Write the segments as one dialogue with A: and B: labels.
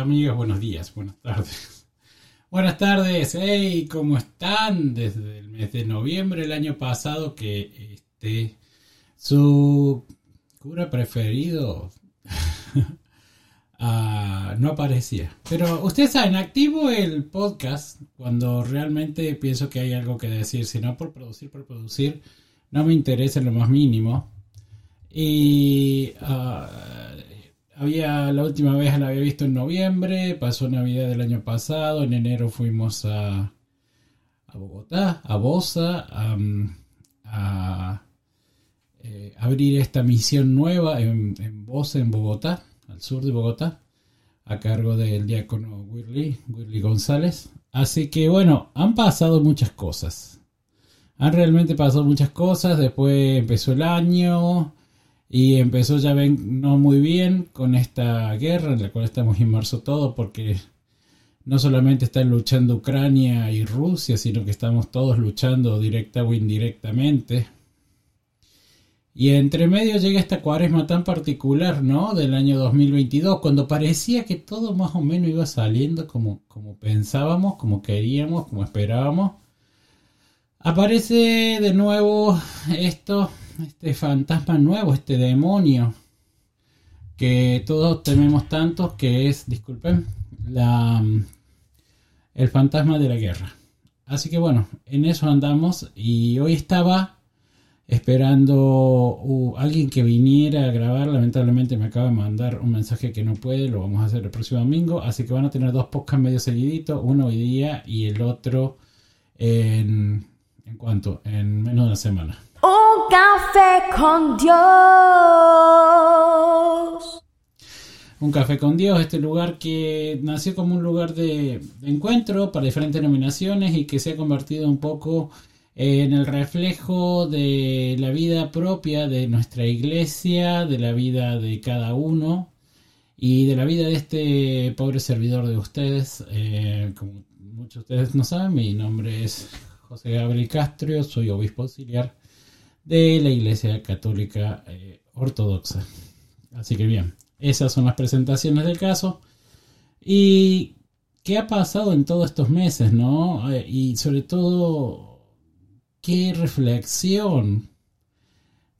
A: amigas, buenos días, buenas tardes. Buenas tardes, hey, ¿cómo están? Desde el mes de noviembre del año pasado que este su cura preferido ah, no aparecía. Pero ustedes saben, activo el podcast cuando realmente pienso que hay algo que decir, si no por producir, por producir, no me interesa en lo más mínimo. Y ah, había la última vez la había visto en noviembre, pasó Navidad del año pasado, en enero fuimos a, a Bogotá, a Bosa, a, eh, abrir esta misión nueva en, en Bosa, en Bogotá, al sur de Bogotá, a cargo del diácono Willy, Willy González. Así que bueno, han pasado muchas cosas. Han realmente pasado muchas cosas. Después empezó el año, y empezó ya ven no muy bien con esta guerra en la cual estamos inmersos todos porque no solamente están luchando Ucrania y Rusia, sino que estamos todos luchando directa o indirectamente. Y entre medio llega esta cuaresma tan particular, ¿no? Del año 2022, cuando parecía que todo más o menos iba saliendo como, como pensábamos, como queríamos, como esperábamos. Aparece de nuevo esto este fantasma nuevo, este demonio que todos tememos tanto, que es, disculpen, la, el fantasma de la guerra. Así que bueno, en eso andamos y hoy estaba esperando uh, alguien que viniera a grabar. Lamentablemente me acaba de mandar un mensaje que no puede, lo vamos a hacer el próximo domingo. Así que van a tener dos podcasts medio seguiditos, uno hoy día y el otro en, en cuanto, en menos de una semana.
B: Café con Dios.
A: Un café con Dios, este lugar que nació como un lugar de, encuentro para diferentes denominaciones y que se ha convertido un poco en el reflejo de la vida propia de nuestra iglesia, de la vida de cada uno y de la vida de este pobre servidor de ustedes. Eh, como muchos de ustedes no saben, mi nombre es José Gabriel Castro, soy obispo auxiliar de la Iglesia Católica eh, Ortodoxa. Así que bien, esas son las presentaciones del caso. ¿Y qué ha pasado en todos estos meses, no? Eh, y sobre todo, ¿qué reflexión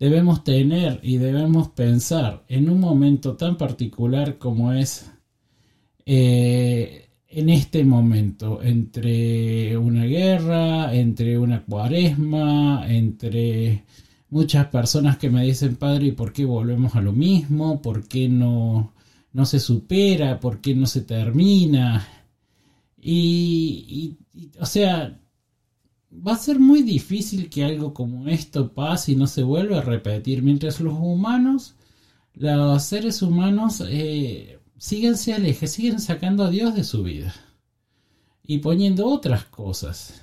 A: debemos tener y debemos pensar en un momento tan particular como es eh, en este momento, entre una guerra, entre una cuaresma, entre muchas personas que me dicen, padre, ¿y por qué volvemos a lo mismo? ¿Por qué no, no se supera? ¿Por qué no se termina? Y, o sea, va a ser muy difícil que algo como esto pase y no se vuelva a repetir, mientras los humanos, los seres humanos, eh, síguense aleje, siguen sacando a Dios de su vida y poniendo otras cosas.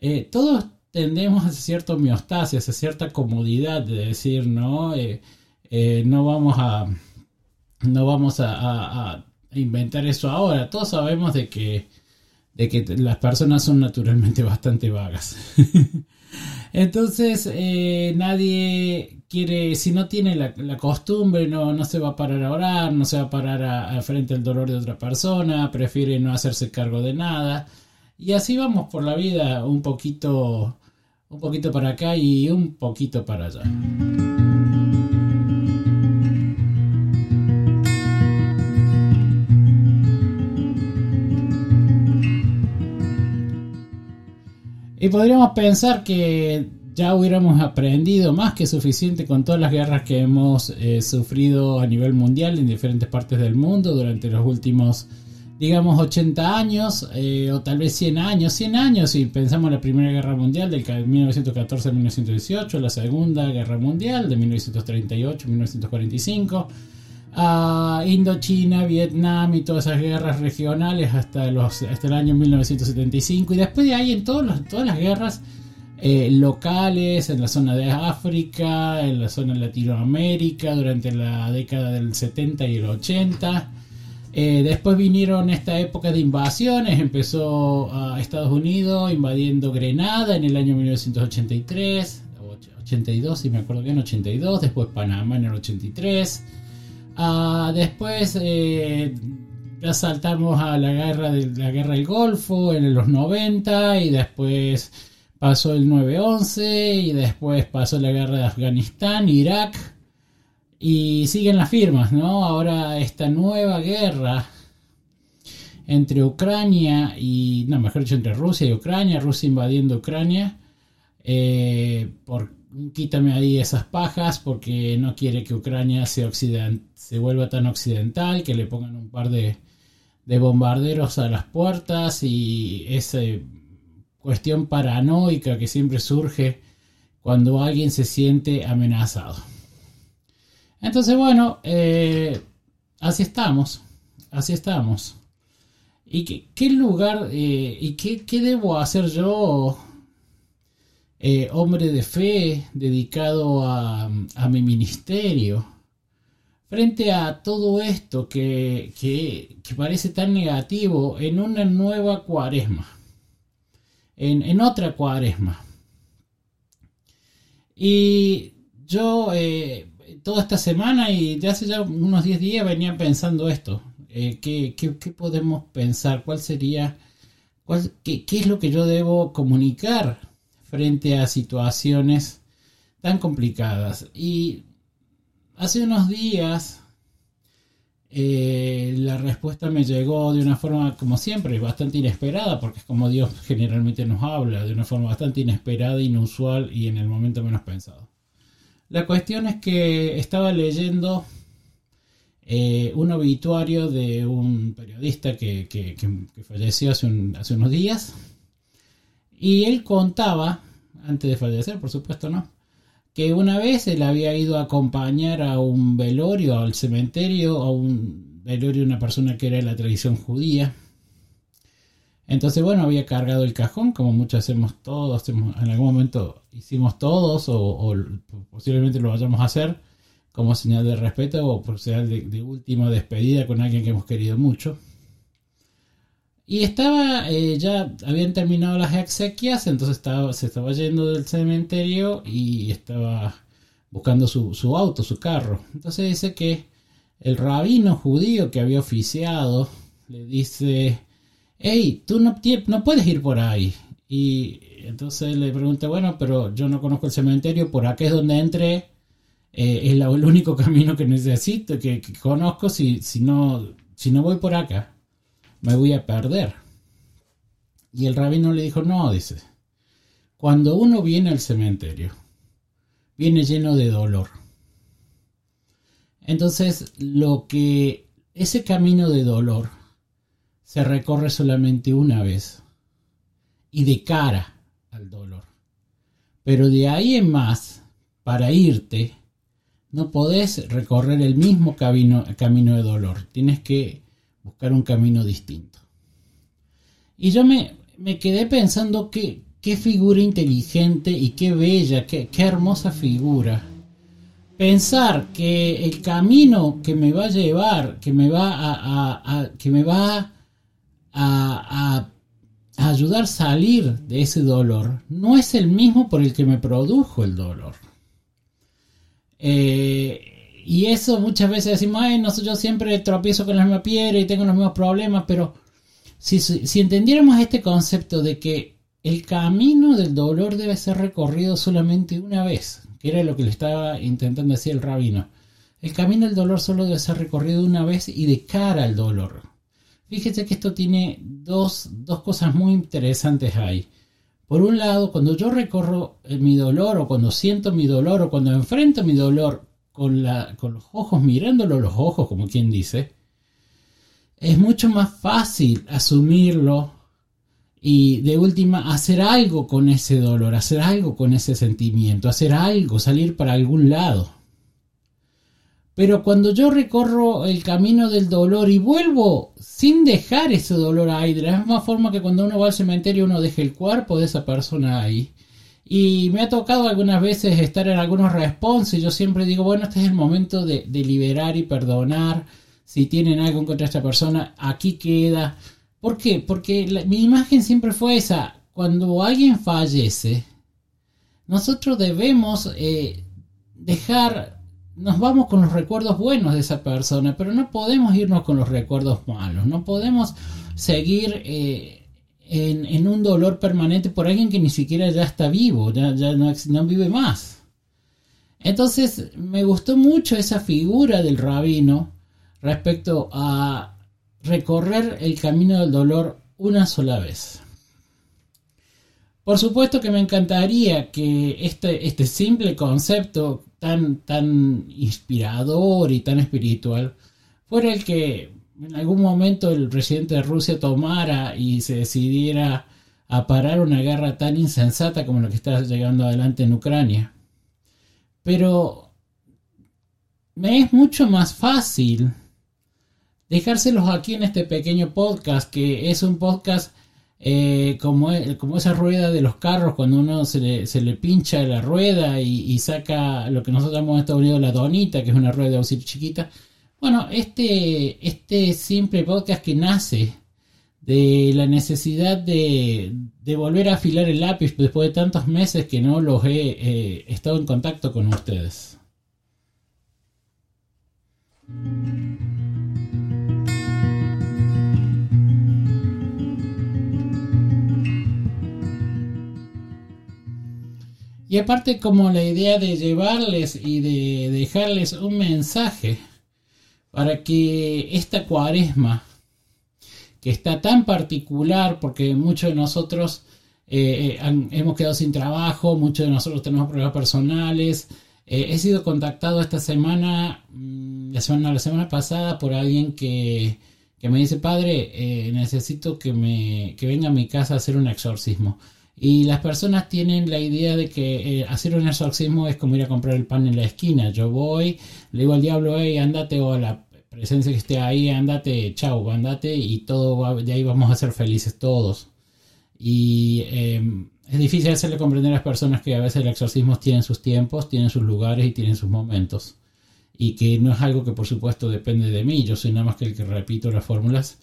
A: Eh, todos tendemos a cierta homeostasis, a cierta comodidad de decir, no, eh, eh, no vamos a, no vamos a, inventar eso ahora. Todos sabemos de que, de que las personas son naturalmente bastante vagas. Entonces, nadie quiere, si no tiene la, costumbre, no, no, se va a parar a orar, no se va a parar a, frente al dolor de otra persona, prefiere no hacerse cargo de nada. Y así vamos por la vida un poquito, un poquito para acá y un poquito para allá. Y podríamos pensar que ya hubiéramos aprendido más que suficiente con todas las guerras que hemos eh, sufrido a nivel mundial en diferentes partes del mundo durante los últimos, digamos, 80 años eh, o tal vez 100 años. 100 años si pensamos en la Primera Guerra Mundial del 1914 a 1918, la Segunda Guerra Mundial de 1938 a 1945. A Indochina, Vietnam y todas esas guerras regionales hasta, los, hasta el año 1975 y después de ahí en todas las guerras eh, locales en la zona de África, en la zona de Latinoamérica durante la década del 70 y el 80. Eh, después vinieron esta época de invasiones, empezó a Estados Unidos invadiendo Grenada en el año 1983, 82 si me acuerdo bien, 82, después Panamá en el 83. Ah, después eh, ya saltamos a la guerra, de, la guerra del Golfo en los 90 y después pasó el 9-11 y después pasó la guerra de Afganistán, Irak y siguen las firmas, ¿no? Ahora esta nueva guerra entre Ucrania y, no, mejor dicho, entre Rusia y Ucrania, Rusia invadiendo Ucrania, eh, por quítame ahí esas pajas porque no quiere que Ucrania se, se vuelva tan occidental, que le pongan un par de, de bombarderos a las puertas y esa cuestión paranoica que siempre surge cuando alguien se siente amenazado. Entonces, bueno, eh, así estamos, así estamos. ¿Y qué, lugar eh, y qué, qué, debo hacer yo eh, hombre de fe dedicado a, mi ministerio, frente a todo esto que, parece tan negativo en una nueva cuaresma, en, otra cuaresma. Y yo eh, toda esta semana y de hace ya unos 10 días venía pensando esto, eh, ¿qué, podemos pensar? ¿Cuál sería, cuál, qué, qué es lo que yo debo comunicar? Frente a situaciones tan complicadas. Y hace unos días eh, la respuesta me llegó de una forma, como siempre, bastante inesperada, porque es como Dios generalmente nos habla, de una forma bastante inesperada, inusual y en el momento menos pensado. La cuestión es que estaba leyendo eh, un obituario de un periodista que, falleció hace, hace unos días y él contaba, antes de fallecer, por supuesto, ¿no? Que una vez él había ido a acompañar a un velorio, al cementerio, a un velorio de una persona que era de la tradición judía. Entonces, bueno, había cargado el cajón, como muchos hacemos todos, en algún momento hicimos todos, o, posiblemente lo vayamos a hacer, como señal de respeto o por señal de última despedida con alguien que hemos querido mucho. Y estaba, eh, ya habían terminado las exequias, entonces estaba, se estaba yendo del cementerio y estaba buscando su, su auto, su carro. Entonces dice que el rabino judío que había oficiado le dice, hey, tú no, no puedes ir por ahí. Y entonces le pregunta, bueno, pero yo no conozco el cementerio, por acá es donde entré, eh, es el único camino que necesito, que, que conozco, si, si, no, si no voy por acá me voy a perder. Y el rabino le dijo, no, dice, cuando uno viene al cementerio, viene lleno de dolor. Entonces, lo que ese camino de dolor se recorre solamente una vez y de cara al dolor. Pero de ahí en más, para irte, no podés recorrer el mismo camino, camino de dolor. Tienes que buscar un camino distinto. Y yo me, me quedé pensando que, qué figura inteligente y qué bella, qué, hermosa figura. Pensar que el camino que me va a llevar, que me va a, que me va a, a, ayudar a salir de ese dolor, no es el mismo por el que me produjo el dolor. Eh, y eso muchas veces decimos, ay, no, yo siempre tropiezo con la misma piedra y tengo los mismos problemas, pero si, si entendiéramos este concepto de que el camino del dolor debe ser recorrido solamente una vez, que era lo que le estaba intentando decir el rabino, el camino del dolor solo debe ser recorrido una vez y de cara al dolor. Fíjese que esto tiene dos, dos cosas muy interesantes ahí. Por un lado, cuando yo recorro mi dolor o cuando siento mi dolor o cuando enfrento mi dolor con, la, con los ojos, mirándolo los ojos, como quien dice, es mucho más fácil asumirlo y de última hacer algo con ese dolor, hacer algo con ese sentimiento, hacer algo, salir para algún lado. Pero cuando yo recorro el camino del dolor y vuelvo sin dejar ese dolor ahí, de la misma forma que cuando uno va al cementerio uno deja el cuerpo de esa persona ahí, y me ha tocado algunas veces estar en algunos responses. Yo siempre digo, bueno, este es el momento de, liberar y perdonar. Si tienen algo contra esta persona, aquí queda. ¿Por qué? Porque mi imagen siempre fue esa. Cuando alguien fallece, nosotros debemos eh, dejar nos vamos con los recuerdos buenos de esa persona, pero no podemos irnos con los recuerdos malos, no podemos seguir eh, en, un dolor permanente por alguien que ni siquiera ya está vivo, ya, no, no vive más. Entonces me gustó mucho esa figura del rabino respecto a recorrer el camino del dolor una sola vez. Por supuesto que me encantaría que este, este simple concepto tan, tan inspirador y tan espiritual fuera el que en algún momento el presidente de Rusia tomara y se decidiera a parar una guerra tan insensata como la que está llegando adelante en Ucrania. Pero me es mucho más fácil dejárselos aquí en este pequeño podcast, que es un podcast eh, como, como esa rueda de los carros, cuando uno se le, se le pincha la rueda y, saca lo que nosotros llamamos en Estados Unidos la donita, que es una rueda de auxilio chiquita. Bueno, este, este simple podcast que nace de la necesidad de, volver a afilar el lápiz después de tantos meses que no los he eh, estado en contacto con ustedes. Y aparte como la idea de llevarles y de dejarles un mensaje para que esta cuaresma, que está tan particular porque muchos de nosotros eh, eh, hemos quedado sin trabajo, muchos de nosotros tenemos problemas personales, eh, he sido contactado esta semana, mm, la semana, la semana pasada, por alguien que, que me dice, padre, necesito que, me, que venga a mi casa a hacer un exorcismo. Y las personas tienen la idea de que eh, hacer un exorcismo es como ir a comprar el pan en la esquina. Yo voy, le digo al diablo, hey, andate, o a la presencia que esté ahí, andate, chau, andate, y todo de ahí vamos a ser felices todos. Y em, es difícil hacerle comprender a las personas que a veces el exorcismo tienen sus tiempos, tienen sus lugares y tienen sus momentos. Y que no es algo que por supuesto depende de mí, yo soy nada más que el que repito las fórmulas,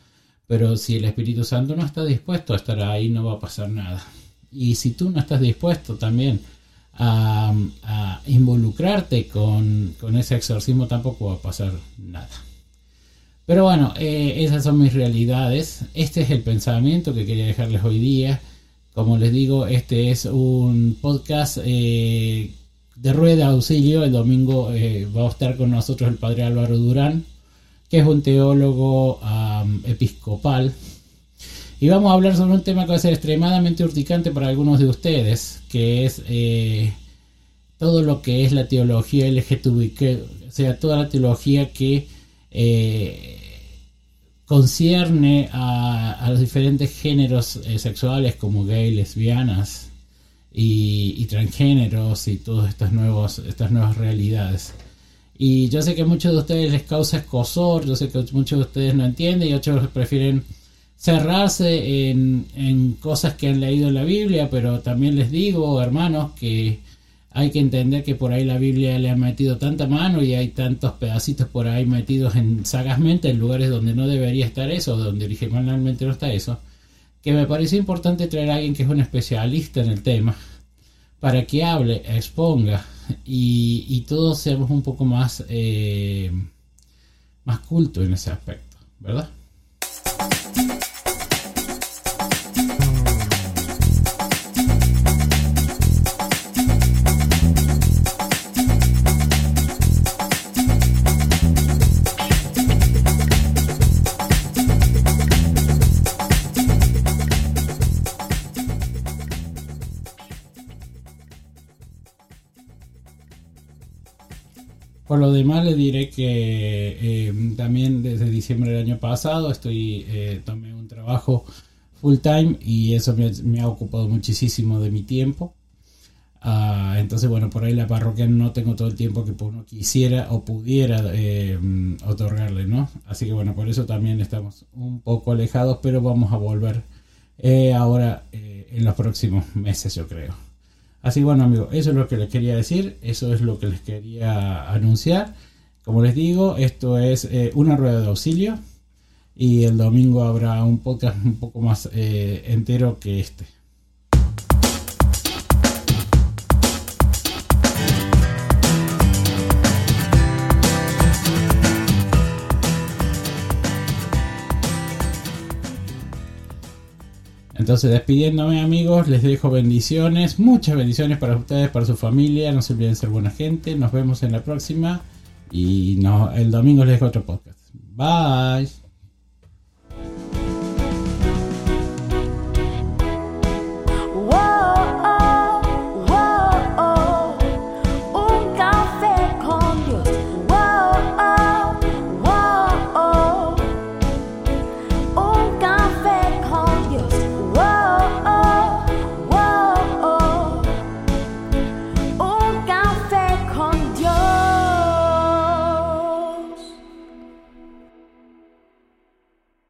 A: pero si el Espíritu Santo no está dispuesto a estar ahí, no va a pasar nada. Y si tú no estás dispuesto también a, involucrarte con, ese exorcismo, tampoco va a pasar nada. Pero bueno, eh, esas son mis realidades. Este es el pensamiento que quería dejarles hoy día. Como les digo, este es un podcast eh, de rueda de auxilio. El domingo eh, va a estar con nosotros el padre Álvaro Durán, que es un teólogo episcopal y vamos a hablar sobre un tema que va a ser extremadamente urticante para algunos de ustedes, que es eh, todo lo que es la teología LGTB, o sea, toda la teología que eh, concierne a, los diferentes géneros eh, sexuales como gay, lesbianas y, transgéneros y todas estas, nuevos, estas nuevas realidades. Y yo sé que a muchos de ustedes les causa escosor, yo sé que muchos de ustedes no entienden y otros prefieren cerrarse en, cosas que han leído en la Biblia, pero también les digo, hermanos, que hay que entender que por ahí la Biblia le ha metido tanta mano y hay tantos pedacitos por ahí metidos en sagazmente en lugares donde no debería estar eso, donde originalmente no está eso, que me parece importante traer a alguien que es un especialista en el tema para que hable, exponga y, todos seamos un poco más, eh, más cultos en ese aspecto, ¿verdad? Lo demás le diré que eh, también desde diciembre del año pasado estoy eh, tomé un trabajo full time y eso me, ha ocupado muchísimo de mi tiempo. Ah, entonces bueno, por ahí la parroquia no tengo todo el tiempo que uno quisiera o pudiera eh, otorgarle, ¿no? Así que bueno, por eso también estamos un poco alejados, pero vamos a volver ahora en los próximos meses, yo creo. Así bueno amigos, eso es lo que les quería decir, eso es lo que les quería anunciar. Como les digo, esto es eh, una rueda de auxilio y el domingo habrá un podcast un poco más eh, entero que este. Entonces, despidiéndome amigos, les dejo bendiciones, muchas bendiciones para ustedes, para su familia, no se olviden ser buena gente, nos vemos en la próxima y el domingo les dejo otro podcast. Bye.